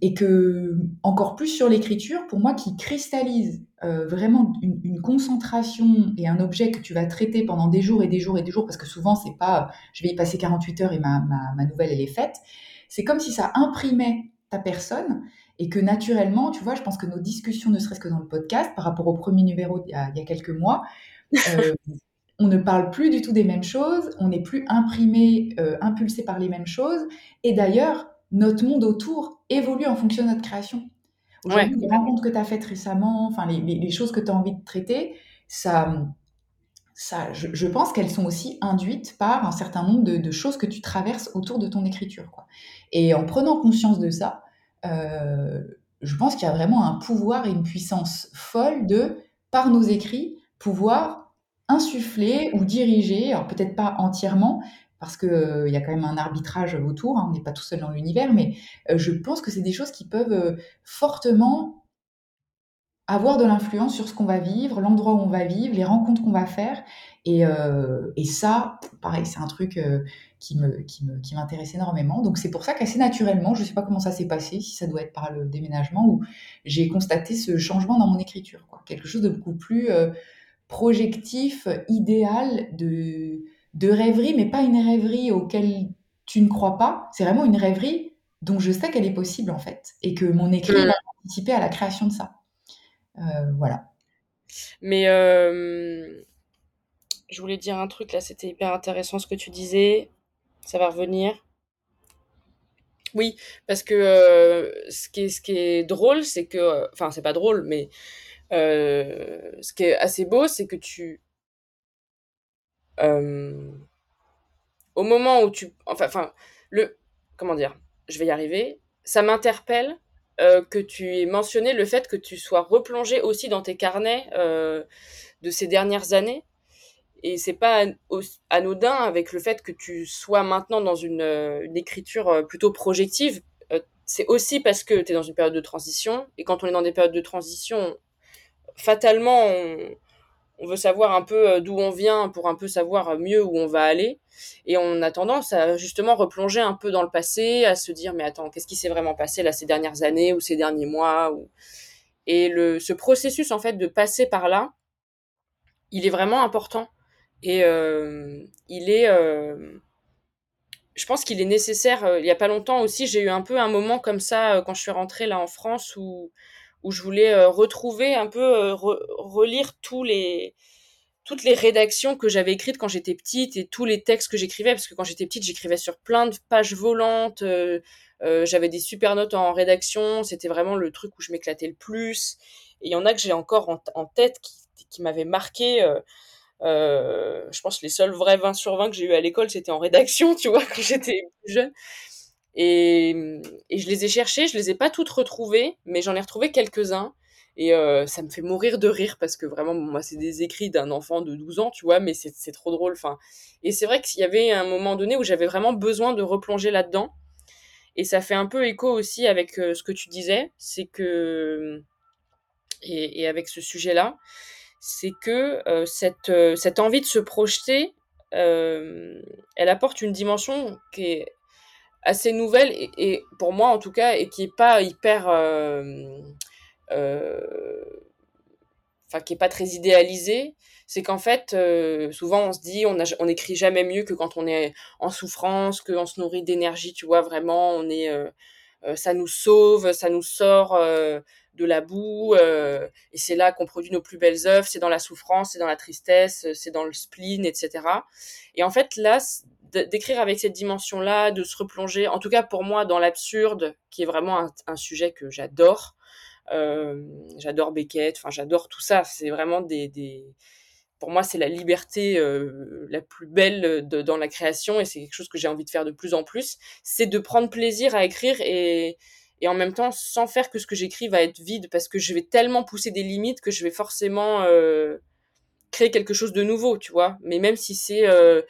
et que encore plus sur l'écriture, pour moi, qui cristallise vraiment une, concentration et un objet que tu vas traiter pendant des jours et des jours et des jours, parce que souvent c'est pas, je vais y passer 48 heures et ma, ma nouvelle elle est faite. C'est comme si ça imprimait ta personne et que naturellement, tu vois, je pense que nos discussions, ne serait-ce que dans le podcast, par rapport au premier numéro il y a, quelques mois, euh, on ne parle plus du tout des mêmes choses, on n'est plus imprimé, euh, impulsé par les mêmes choses, et d'ailleurs, notre monde autour évolue en fonction de notre création. Les rencontres que tu as faites récemment, enfin les, choses que tu as envie de traiter, ça, ça, je, pense qu'elles sont aussi induites par un certain nombre de, choses que tu traverses autour de ton écriture. Quoi. Et en prenant conscience de ça, je pense qu'il y a vraiment un pouvoir et une puissance folle de, par nos écrits, pouvoir insuffler ou diriger, alors peut-être pas entièrement, parce qu'il euh, y a quand même un arbitrage autour, hein, on n'est pas tout seul dans l'univers, mais euh, je pense que c'est des choses qui peuvent fortement avoir de l'influence sur ce qu'on va vivre, l'endroit où on va vivre, les rencontres qu'on va faire. Et, et ça, pareil, c'est un truc qui me, qui me, qui m'intéresse énormément. Donc c'est pour ça qu'assez naturellement, je ne sais pas comment ça s'est passé, si ça doit être par le déménagement, où j'ai constaté ce changement dans mon écriture. Quoi. Quelque chose de beaucoup plus euh, projectif, idéal, de, de rêverie, mais pas une rêverie auquel tu ne crois pas. C'est vraiment une rêverie dont je sais qu'elle est possible en fait, et que mon écrit mmh. va participer à la création de ça. Euh, voilà. Mais euh, je voulais dire un truc là, c'était hyper intéressant ce que tu disais ça va revenir. Oui, parce que euh, ce, qui est, ce qui est drôle, c'est que. Enfin, c'est pas drôle, mais ce qui est assez beau, c'est que tu. Au moment où tu. Enfin, enfin, le. Comment dire Je vais y arriver. Ça m'interpelle que tu aies mentionné le fait que tu sois replongé aussi dans tes carnets de ces dernières années et c'est pas anodin avec le fait que tu sois maintenant dans une, euh, écriture euh, plutôt projective. Euh, c'est aussi parce que tu es dans une période de transition. Et quand on est dans des périodes de transition, fatalement, veut savoir un peu d'où on vient pour un peu savoir mieux où on va aller. Et on a tendance à justement replonger un peu dans le passé, à se dire mais attends, qu'est-ce qui s'est vraiment passé là ces dernières années ou ces derniers mois ou... Et ce processus en fait de passer par là, il est vraiment important et euh, il est. Euh, je pense qu'il est nécessaire. Euh, il n'y a pas longtemps aussi, j'ai eu un peu un moment comme ça quand je suis rentrée là en France où, où je voulais retrouver un peu, relire tous les, toutes les rédactions que j'avais écrites quand j'étais petite et tous les textes que j'écrivais, parce que quand j'étais petite, j'écrivais sur plein de pages volantes, j'avais des super notes en rédaction, c'était vraiment le truc où je m'éclatais le plus. Et il y en a que j'ai encore en, tête qui, qui m'avaient marqué. Euh, je pense que les seuls vrais 20 sur 20 que j'ai eu à l'école, c'était en rédaction, tu vois, quand j'étais plus jeune. Et, je les ai cherchés, je les ai pas toutes retrouvées, mais j'en ai retrouvé quelques-uns. Et euh, ça me fait mourir de rire parce que vraiment, moi, c'est des écrits d'un enfant de 12 ans, tu vois, mais c'est trop drôle. Enfin, et c'est vrai qu'il y avait un moment donné où j'avais vraiment besoin de replonger là-dedans. Et ça fait un peu écho aussi avec euh, ce que tu disais, c'est que. Et, avec ce sujet-là, c'est que euh, cette, cette envie de se projeter, elle apporte une dimension qui est assez nouvelle et, pour moi en tout cas et qui est pas hyper enfin qui est pas très idéalisée c'est qu'en fait souvent on se dit on, a, écrit jamais mieux que quand on est en souffrance que on se nourrit d'énergie tu vois vraiment on est ça nous sauve, ça nous sort de la boue, et c'est là qu'on produit nos plus belles œuvres, c'est dans la souffrance, c'est dans la tristesse, c'est dans le spleen, etc. Et en fait, là, d'écrire avec cette dimension-là, de se replonger, en tout cas pour moi, dans l'absurde, qui est vraiment un, sujet que j'adore. j'adore Beckett, enfin j'adore tout ça. C'est vraiment des, pour moi, c'est la liberté euh, la plus belle dans la création et c'est quelque chose que j'ai envie de faire de plus en plus. C'est de prendre plaisir à écrire et, et en même temps sans faire que ce que j'écris va être vide parce que je vais tellement pousser des limites que je vais forcément euh, créer quelque chose de nouveau, tu vois. Mais même si c'est euh,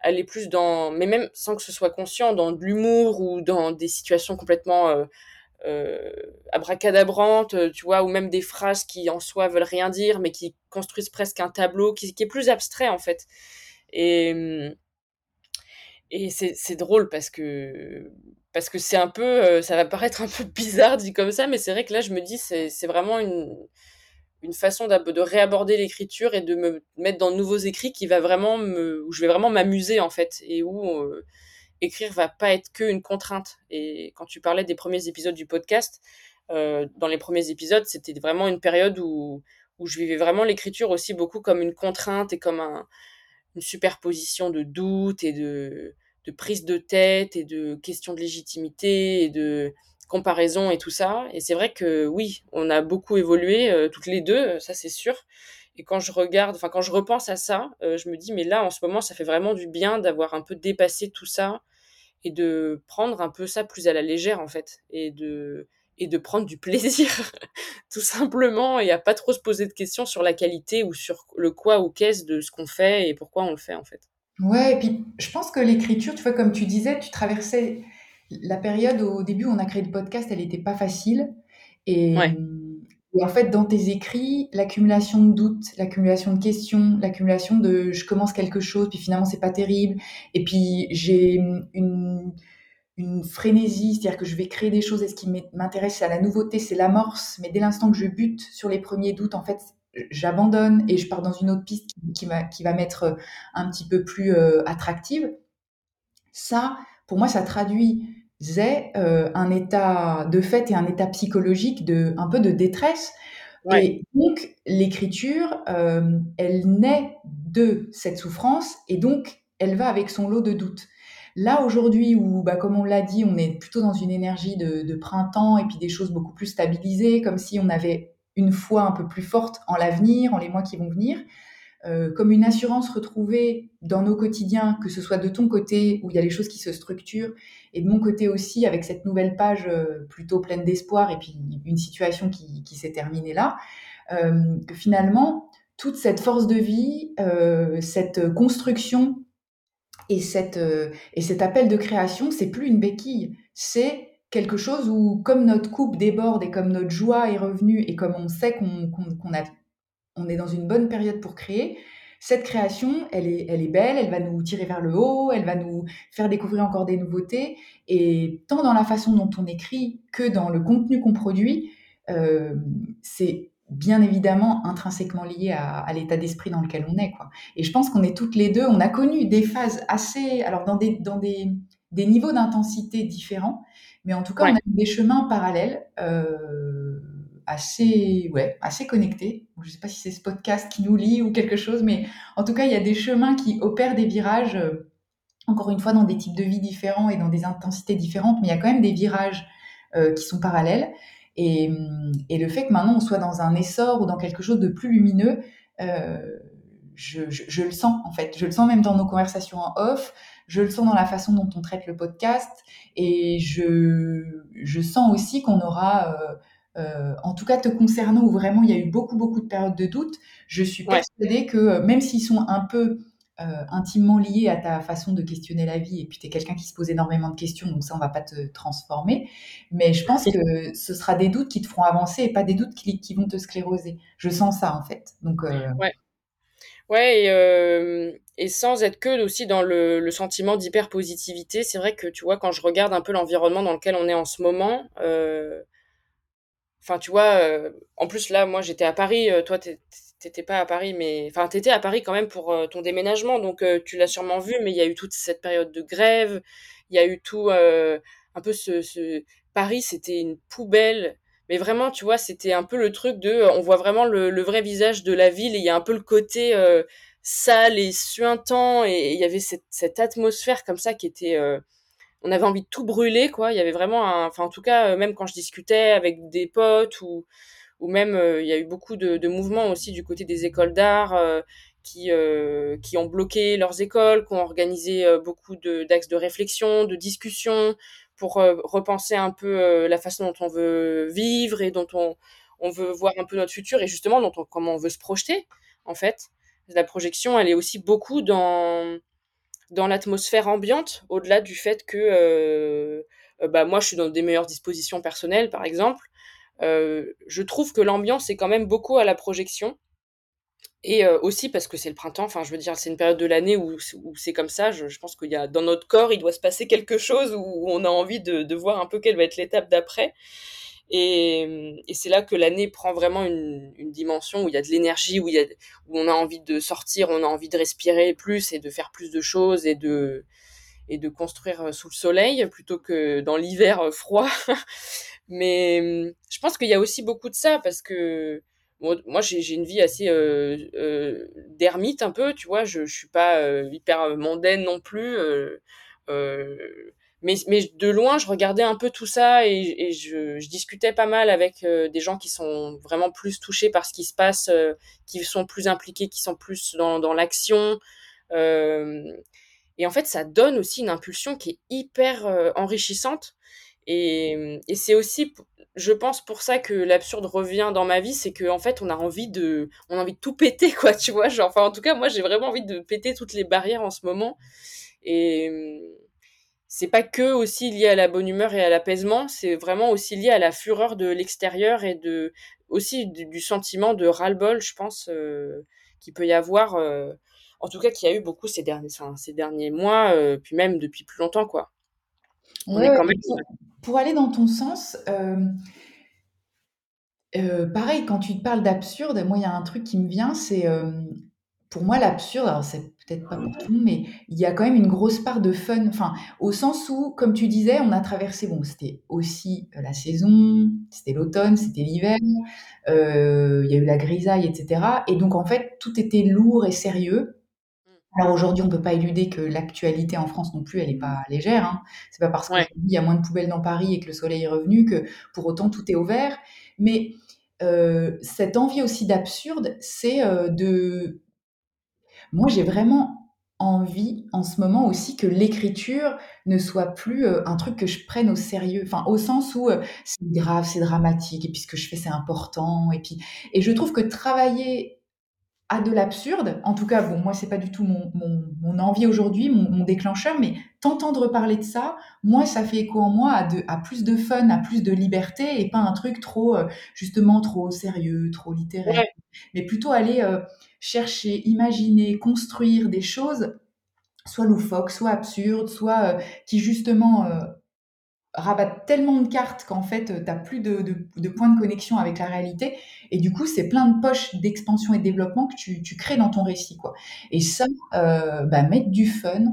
aller plus dans, mais même sans que ce soit conscient, dans de l'humour ou dans des situations complètement euh, abracadabrantes, euh, tu vois, ou même des phrases qui en soi veulent rien dire, mais qui construisent presque un tableau qui, est plus abstrait en fait. Et, et c'est drôle parce que parce que c'est un peu, euh, ça va paraître un peu bizarre dit comme ça, mais c'est vrai que là je me dis c'est vraiment une une façon de réaborder l'écriture et de me mettre dans de nouveaux écrits qui va vraiment me, où je vais vraiment m'amuser en fait et où euh, écrire va pas être qu'une contrainte. Et quand tu parlais des premiers épisodes du podcast, euh, dans les premiers épisodes, c'était vraiment une période où, où je vivais vraiment l'écriture aussi beaucoup comme une contrainte et comme un, une superposition de doutes et de, de prise de tête et de questions de légitimité et de comparaison et tout ça. Et c'est vrai que oui, on a beaucoup évolué euh, toutes les deux, ça c'est sûr. Et quand je regarde, enfin quand je repense à ça, euh, je me dis mais là en ce moment ça fait vraiment du bien d'avoir un peu dépassé tout ça et de prendre un peu ça plus à la légère en fait et de et de prendre du plaisir tout simplement et à pas trop se poser de questions sur la qualité ou sur le quoi ou qu'est-ce de ce qu'on fait et pourquoi on le fait en fait. Ouais, et puis je pense que l'écriture, tu vois, comme tu disais, tu traversais la période au début où on a créé le podcast, elle n'était pas facile. Et, ouais. Et en fait, dans tes écrits, l'accumulation de doutes, l'accumulation de questions, l'accumulation de je commence quelque chose, puis finalement c'est pas terrible, et puis j'ai une, une frénésie, c'est-à-dire que je vais créer des choses, et ce qui m'intéresse, c'est la nouveauté, c'est l'amorce, mais dès l'instant que je bute sur les premiers doutes, en fait, j'abandonne et je pars dans une autre piste qui, va, qui va m'être un petit peu plus euh, attractive. Ça, pour moi, ça traduit c'est euh, un état de fait et un état psychologique de un peu de détresse. Et donc l'écriture, euh, elle naît de cette souffrance et donc elle va avec son lot de doutes. Là aujourd'hui où, bah, comme on l'a dit, on est plutôt dans une énergie de, de, printemps et puis des choses beaucoup plus stabilisées, comme si on avait une foi un peu plus forte en l'avenir, en les mois qui vont venir. Euh, comme une assurance retrouvée dans nos quotidiens, que ce soit de ton côté où il y a les choses qui se structurent, et de mon côté aussi avec cette nouvelle page euh, plutôt pleine d'espoir et puis une situation qui, s'est terminée là, euh, que finalement, toute cette force de vie, cette construction et, cette, et cet appel de création, c'est plus une béquille, c'est quelque chose où, comme notre coupe déborde et comme notre joie est revenue et comme on sait qu'on a on est dans une bonne période pour créer. Cette création, elle est, elle est belle, elle va nous tirer vers le haut, elle va nous faire découvrir encore des nouveautés. Et tant dans la façon dont on écrit que dans le contenu qu'on produit, euh, c'est bien évidemment intrinsèquement lié à, l'état d'esprit dans lequel on est. Quoi. Et je pense qu'on est toutes les deux, on a connu des phases assez, alors dans des, dans des, des niveaux d'intensité différents, mais en tout cas, on a eu des chemins parallèles. Euh, assez, ouais, assez connectés. Je ne sais pas si c'est ce podcast qui nous lie ou quelque chose, mais en tout cas, il y a des chemins qui opèrent des virages, euh, encore une fois, dans des types de vie différents et dans des intensités différentes, mais il y a quand même des virages euh, qui sont parallèles. Et, et, le fait que maintenant on soit dans un essor ou dans quelque chose de plus lumineux, euh, je, je, je, le sens en fait. Je le sens même dans nos conversations en off, je le sens dans la façon dont on traite le podcast, et je, je sens aussi qu'on aura euh, en tout cas te concernant, où vraiment il y a eu beaucoup, beaucoup de périodes de doute, je suis persuadée que euh, même s'ils sont un peu euh, intimement liés à ta façon de questionner la vie, et puis tu es quelqu'un qui se pose énormément de questions, donc ça, on va pas te transformer, mais je pense que ce sera des doutes qui te feront avancer et pas des doutes qui, vont te scléroser. Je sens ça, en fait. Donc, Ouais. Ouais, et, sans être que aussi dans le, le sentiment d'hyper-positivité, c'est vrai que tu vois, quand je regarde un peu l'environnement dans lequel on est en ce moment, Enfin, tu vois, euh, en plus, là, moi, j'étais à Paris. Euh, toi, t'étais pas à Paris, mais. Enfin, t'étais à Paris quand même pour euh, ton déménagement. Donc, tu l'as sûrement vu, mais il y a eu toute cette période de grève. Il y a eu tout. un peu ce, Paris, c'était une poubelle. Mais vraiment, tu vois, c'était un peu le truc de, on voit vraiment le, vrai visage de la ville et il y a un peu le côté sale et suintant et il y avait cette, atmosphère comme ça qui était, on avait envie de tout brûler, quoi. Il y avait vraiment un, enfin, en tout cas, même quand je discutais avec des potes ou, ou même, il y a eu beaucoup de, de mouvements aussi du côté des écoles d'art qui, euh, qui ont bloqué leurs écoles, qui ont organisé euh, beaucoup d'axes de, réflexion, de discussion pour euh, repenser un peu la façon dont on veut vivre et dont on, on veut voir un peu notre futur et justement dont on, comment on veut se projeter en fait. La projection, elle est aussi beaucoup dans dans l'atmosphère ambiante, au-delà du fait que bah moi je suis dans des meilleures dispositions personnelles par exemple. je trouve que l'ambiance est quand même beaucoup à la projection et aussi parce que c'est le printemps, enfin je veux dire, c'est une période de l'année où, où c'est comme ça, je, pense qu'il y a dans notre corps, il doit se passer quelque chose où on a envie de voir un peu quelle va être l'étape d'après. Et, et c'est là que l'année prend vraiment une, une, dimension où il y a de l'énergie, où, il y a, où on a envie de sortir, on a envie de respirer plus et de faire plus de choses et de, et de construire sous le soleil plutôt que dans l'hiver froid. Mais je pense qu'il y a aussi beaucoup de ça parce que moi, j'ai une vie assez euh, euh, d'ermite un peu, tu vois. Je, je suis pas euh, hyper mondaine non plus. Mais, mais de loin, je regardais un peu tout ça et, je, je, discutais pas mal avec des gens qui sont vraiment plus touchés par ce qui se passe, qui sont plus impliqués, qui sont plus dans, dans l'action. et en fait, ça donne aussi une impulsion qui est hyper enrichissante. Et, et c'est aussi je pense pour ça que l'absurde revient dans ma vie, c'est qu'en en fait, on a envie de, on a envie de tout péter, quoi, tu vois. Genre, enfin, en tout cas, moi, j'ai vraiment envie de péter toutes les barrières en ce moment. Et c'est pas que aussi lié à la bonne humeur et à l'apaisement, c'est vraiment aussi lié à la fureur de l'extérieur et de, aussi du, sentiment de ras-le-bol, je pense, euh, qu'il peut y avoir, euh, en tout cas, qu'il y a eu beaucoup ces derniers, ces derniers mois, euh, puis même depuis plus longtemps, quoi. On est quand même pour aller dans ton sens, pareil, quand tu te parles d'absurde, moi, il y a un truc qui me vient, c'est pour moi l'absurde. Alors, c'est peut-être pas pour tout le monde, mais il y a quand même une grosse part de fun. Enfin, au sens où, comme tu disais, on a traversé. Bon, c'était aussi la saison, c'était l'automne, c'était l'hiver. il y a eu la grisaille, etc. Et donc, en fait, tout était lourd et sérieux. Alors aujourd'hui, on peut pas éluder que l'actualité en France non plus, elle est pas légère. Hein. C'est pas parce qu'il y a moins de poubelles dans Paris et que le soleil est revenu que pour autant tout est au vert. Mais euh, cette envie aussi d'absurde, c'est euh, de. Moi, j'ai vraiment envie en ce moment aussi que l'écriture ne soit plus euh, un truc que je prenne au sérieux, enfin au sens où c'est grave, c'est dramatique, et puis ce que je fais c'est important, et puis et je trouve que travailler à de l'absurde. En tout cas, bon, moi, c'est pas du tout mon, mon, envie aujourd'hui, mon, déclencheur, mais t'entendre parler de ça, moi, ça fait écho en moi à, de, à plus de fun, à plus de liberté, et pas un truc trop, euh, justement, trop sérieux, trop littéraire, mais plutôt aller euh, chercher, imaginer, construire des choses, soit loufoques, soit absurdes, soit euh, qui, justement, rabattent tellement de cartes qu'en fait, tu n'as plus de, de, points de connexion avec la réalité. Et du coup, c'est plein de poches d'expansion et de développement que tu, tu, crées dans ton récit. quoi. Et ça, euh, bah, mettre du fun.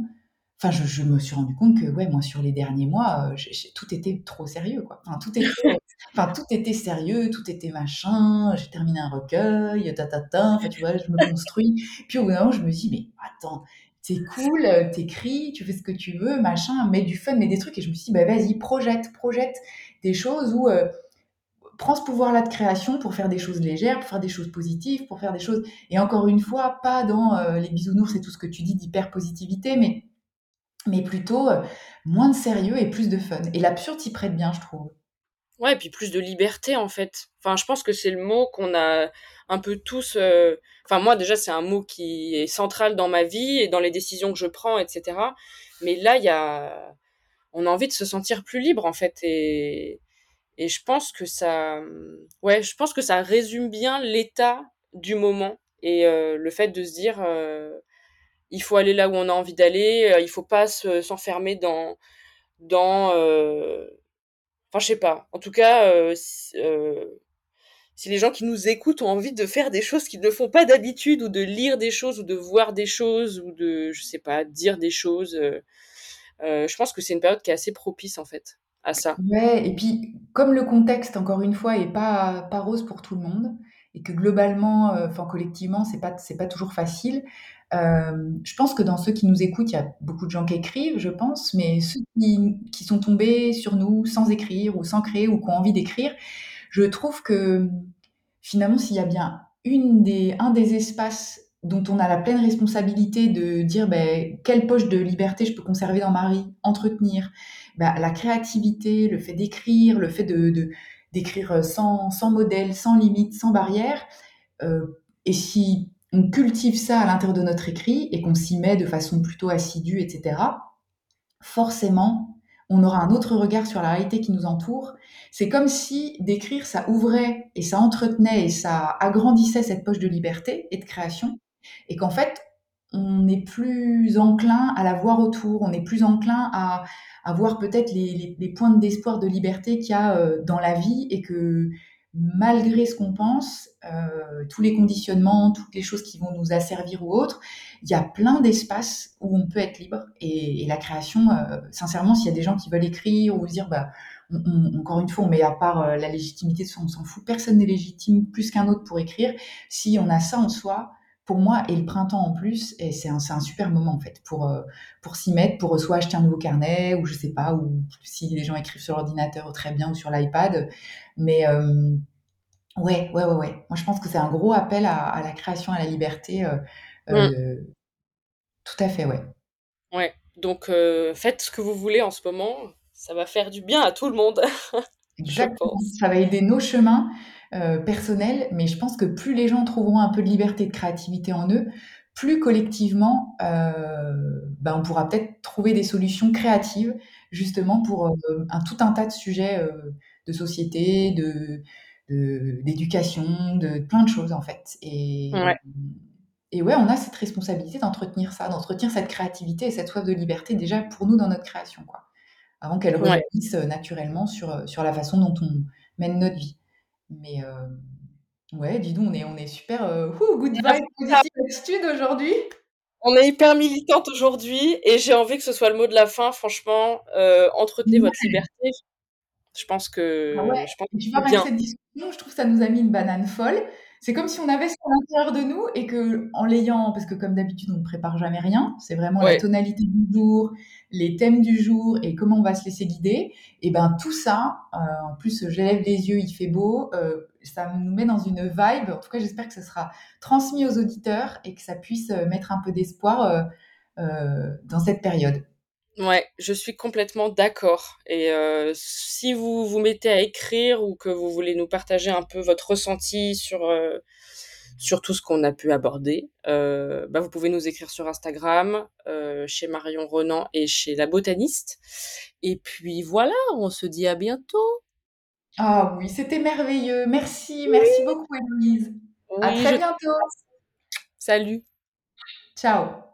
Enfin, je, je, me suis rendu compte que, ouais, moi, sur les derniers mois, euh, tout était trop sérieux, quoi. Enfin, tout était, enfin, tout était sérieux, tout était machin. J'ai terminé un recueil, ta, ta, ta. Enfin, tu vois, je me construis. Puis au bout d'un moment, je me dis, mais attends, c'est cool, euh, t'écris, tu fais ce que tu veux, machin, mets du fun, mets des trucs. Et je me suis dit, bah vas-y, projette, projette des choses où euh, prends ce pouvoir-là de création pour faire des choses légères, pour faire des choses positives, pour faire des choses. Et encore une fois, pas dans euh, les bisounours et tout ce que tu dis d'hyper positivité, mais, mais plutôt moins de sérieux et plus de fun. Et l'absurde s'y prête bien, je trouve. Ouais, et puis plus de liberté en fait. Enfin, je pense que c'est le mot qu'on a un peu tous. Euh, enfin, moi déjà, c'est un mot qui est central dans ma vie et dans les décisions que je prends, etc. Mais là, il y a, on a envie de se sentir plus libre en fait, et et je pense que ça, ouais, je pense que ça résume bien l'état du moment et euh, le fait de se dire, euh, il faut aller là où on a envie d'aller, il faut pas s'enfermer dans dans Enfin, je sais pas. En tout cas, euh, euh, si, les gens qui nous écoutent ont envie de faire des choses qu'ils ne font pas d'habitude, ou de lire des choses, ou de voir des choses, ou de, je sais pas, dire des choses, euh, je pense que c'est une période qui est assez propice, en fait, à ça. Ouais, et puis comme le contexte, encore une fois, est pas pas rose pour tout le monde et que globalement, heu, enfin collectivement, c'est pas c'est pas toujours facile, hem, je pense que dans ceux qui nous écoutent, il y a beaucoup de gens qui écrivent, je pense, mais ceux qui qui sont tombés sur nous sans écrire ou sans créer ou qui ont envie d'écrire, je trouve que, finalement, s'il y a bien une des un des espaces dont on a la pleine responsabilité de dire, beh, quelle poche de liberté je peux conserver dans ma vie, entretenir, bah, la créativité, le fait d'écrire, le fait de d'écrire, sans sans modèle, sans limite, sans barrière, heu et si on cultive ça à l'intérieur de notre écrit et qu'on s'y met de façon plutôt assidue et cetera, forcément, on aura un autre regard sur la réalité qui nous entoure. C'est comme si d'écrire, ça ouvrait et ça entretenait et ça agrandissait cette poche de liberté et de création et qu'en fait, on est plus enclin à la voir autour, on est plus enclin à à voir peut-être les pointes d'espoir, de liberté qu'il y a, heu, dans la vie et que malgré ce qu'on pense, heu, tous les conditionnements, toutes les choses qui vont nous asservir ou autres, il y a plein d'espaces où on peut être libre et la création, heu, sincèrement, s'il y a des gens qui veulent écrire ou dire: «Bah, encore une fois, on met à part, la légitimité de on s'en fout, personne n'est légitime plus qu'un autre pour écrire». Si on a ça en soi, pour moi et le printemps en plus et c'est un un super moment en fait pour, heu, pour s'y mettre, pour, soit acheter un nouveau carnet ou je sais pas, ou si les gens écrivent sur l'ordinateur, très bien, ou sur l'iPad. Mais, hem, ouais, ouais, ouais, ouais. Moi, je pense que c'est un gros appel à à la création, à la liberté, heu, tout à fait, ouais. Ouais, donc faites ce que vous voulez en ce moment, ça va faire du bien à tout le monde, Exactement, ça va aider nos chemins, heu, personnels, mais je pense que plus les gens trouveront un peu de liberté, de créativité en eux, plus collectivement, heu, bah, on pourra peut-être trouver des solutions créatives justement pour, heu, un tout un tas de sujets, de société, de d'éducation, de plein de choses en fait et Ouais. et ouais, on a cette responsabilité d'entretenir ça, d'entretenir cette créativité et cette soif de liberté déjà pour nous dans notre création, quoi. Avant qu'elle Ouais. rejaillisse, naturellement sur, sur la façon dont on mène notre vie. Mais, hem, ouais, dis donc, on est on est super, heu, hou, good Ah, vibe, positive attitude aujourd'hui. On est hyper militantes aujourd'hui et j'ai envie que ce soit le mot de la fin, franchement, heu, entretenez votre liberté. Je pense Ah ouais que je pense que tu vois, que bien. cette discussion, je trouve ça nous a mis une banane folle. C'est comme si on avait ça à l'intérieur de nous et qu'en l'ayant parce que comme d'habitude, on ne prépare jamais rien, c'est vraiment la tonalité du jour, les thèmes du jour et comment on va se laisser guider et ben, tout ça, heu, en plus, je lève les yeux, il fait beau, heu, ça nous met dans une vibe. En tout cas, j'espère que ce sera transmis aux auditeurs et que ça puisse, heu, mettre un peu d'espoir, dans cette période. Ouais, je suis complètement d'accord et heu, si vous vous mettez à écrire ou que vous voulez nous partager un peu votre ressenti sur, heu, sur tout ce qu'on a pu aborder, heu, bah, vous pouvez nous écrire sur Instagram, chez Marion Renan et chez La Botaniste et puis voilà, on se dit à bientôt. Ah oui, c'était merveilleux. Merci, merci Oui. beaucoup Héloïse. À très je bientôt. Salut. Ciao.